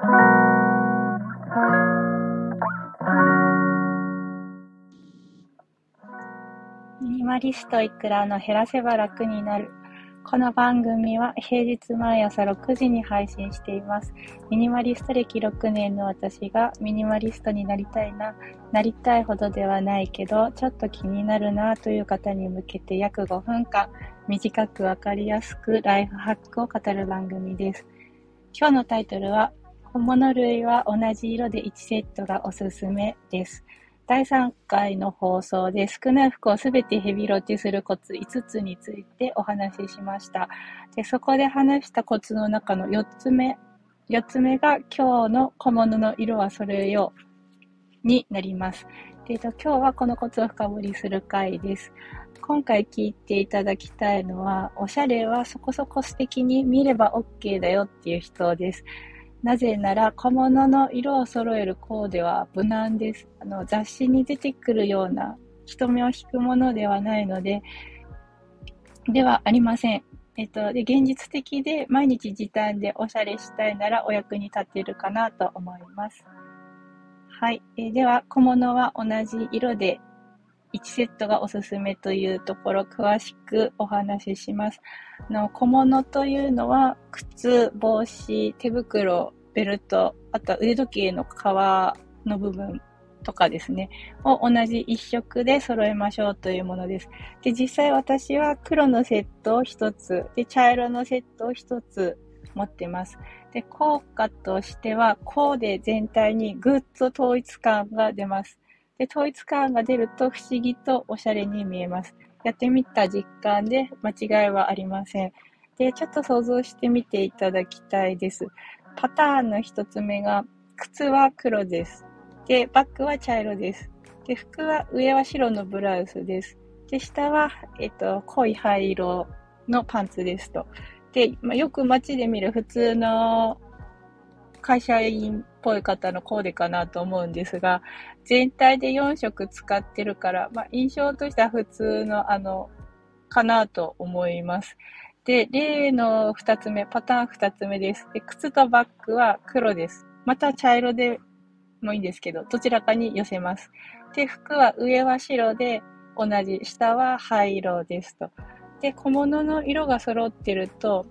ミニマリストいくらの減らせば楽になる。この番組は平日毎朝6時に配信しています。ミニマリスト歴6年の私がミニマリストになりたいな、なりたいほどではないけど、ちょっと気になるなという方に向けて約5分間、短くわかりやすくライフハックを語る番組です。今日のタイトルは、小物類は同じ色で1セットがおすすめです。第3回の放送で少ない服をすべてヘビロテするコツ5つについてお話ししました。でそこで話したコツの中の4つ目、4つ目が今日の小物の色はそれよになります。で今日はこのコツを深掘りする回です。今回聞いていただきたいのは、おしゃれはそこそこ素敵に見れば OK だよっていう人です。なぜなら小物の色を揃えるコーデは無難です。あの雑誌に出てくるような人目を引くものではないので、ではありません。えっと、で現実的で毎日時短でおしゃれしたいならお役に立てるかなと思います。はい。えでは、小物は同じ色で1セットがおすすめというところ詳しくお話しします。の小物というのは靴、帽子、手袋、ベルト、あとは腕時計の革の部分とかですね、を同じ一色で揃えましょうというものです。で、実際私は黒のセットを一つ、で、茶色のセットを一つ持ってます。で、効果としては、コーデ全体にぐっと統一感が出ます。で、統一感が出ると不思議とおしゃれに見えます。やってみた実感で間違いはありません。で、ちょっと想像してみていただきたいです。パターンの一つ目が、靴は黒です。で、バッグは茶色です。で、服は上は白のブラウスです。で、下は、えっと、濃い灰色のパンツですと。で、ま、よく街で見る普通の会社員っぽい方のコーデかなと思うんですが、全体で4色使ってるから、まあ、印象としては普通の、あの、かなと思います。で、例の2つ目、パターン2つ目です。で、靴とバッグは黒です。また茶色でもいいんですけど、どちらかに寄せます。で、服は上は白で同じ、下は灰色ですと。で、小物の色が揃ってると、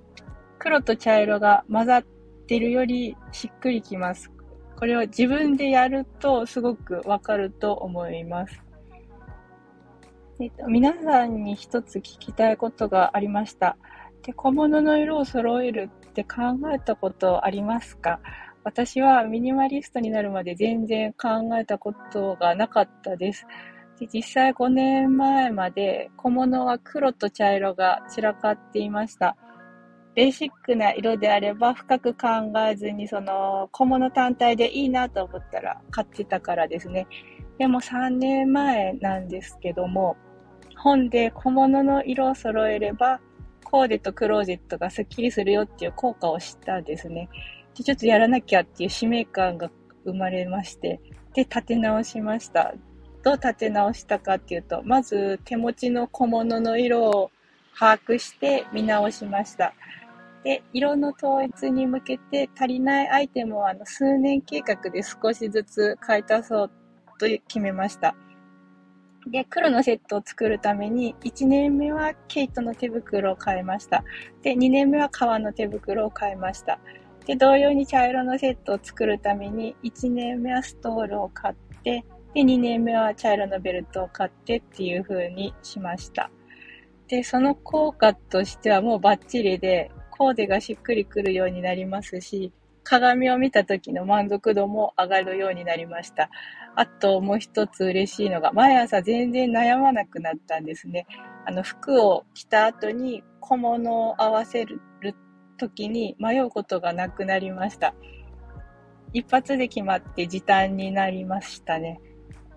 黒と茶色が混ざってってるよりしっくりきます。これを自分でやるとすごくわかると思います。えっと、皆さんに一つ聞きたいことがありました。で小物の色を揃えるって考えたことありますか？私はミニマリストになるまで全然考えたことがなかったです。で実際5年前まで小物は黒と茶色が散らかっていました。ベーシックな色であれば深く考えずにその小物単体でいいなと思ったら買ってたからですね。でも3年前なんですけども、本で小物の色を揃えればコーデとクローゼットがスッキリするよっていう効果を知ったんですね。でちょっとやらなきゃっていう使命感が生まれまして、で、立て直しました。どう立て直したかっていうと、まず手持ちの小物の色を把握して見直しました。で、色の統一に向けて足りないアイテムをあの数年計画で少しずつ買い足そうと決めました。で、黒のセットを作るために、1年目はケイトの手袋を買いました。で、2年目は革の手袋を買いました。で、同様に茶色のセットを作るために、1年目はストールを買って、で、2年目は茶色のベルトを買ってっていう風にしました。で、その効果としてはもうバッチリで、コーデがしっくりくるようになりますし、鏡を見た時の満足度も上がるようになりました。あともう一つ嬉しいのが、毎朝全然悩まなくなったんですね。あの服を着た後に小物を合わせる時に迷うことがなくなりました。一発で決まって時短になりましたね。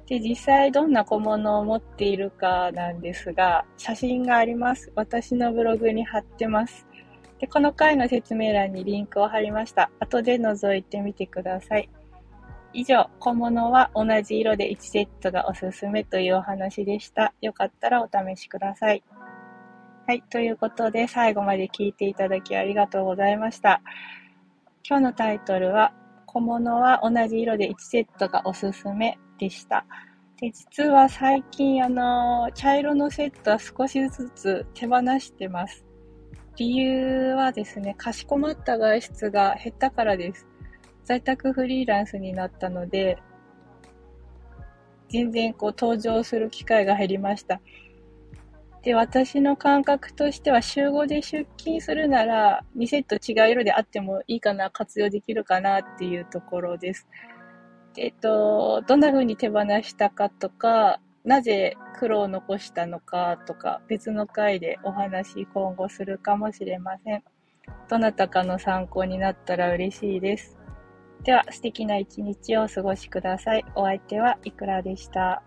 で、実際どんな小物を持っているかなんですが、写真があります。私のブログに貼ってます。でこの回の説明欄にリンクを貼りました。後で覗いてみてください。以上、小物は同じ色で1セットがおすすめというお話でした。よかったらお試しください。はい、ということで最後まで聞いていただきありがとうございました。今日のタイトルは、小物は同じ色で1セットがおすすめでした。で実は最近、あの、茶色のセットは少しずつ手放してます。理由はですね、かしこまった外出が減ったからです。在宅フリーランスになったので、全然こう登場する機会が減りました。で、私の感覚としては、週5で出勤するなら、2セット違う色であってもいいかな、活用できるかなっていうところです。えっと、どんな風に手放したかとか、なぜ黒を残したのかとか、別の回でお話今後するかもしれません。どなたかの参考になったら嬉しいです。では、素敵な一日をお過ごしください。お相手はいくらでした。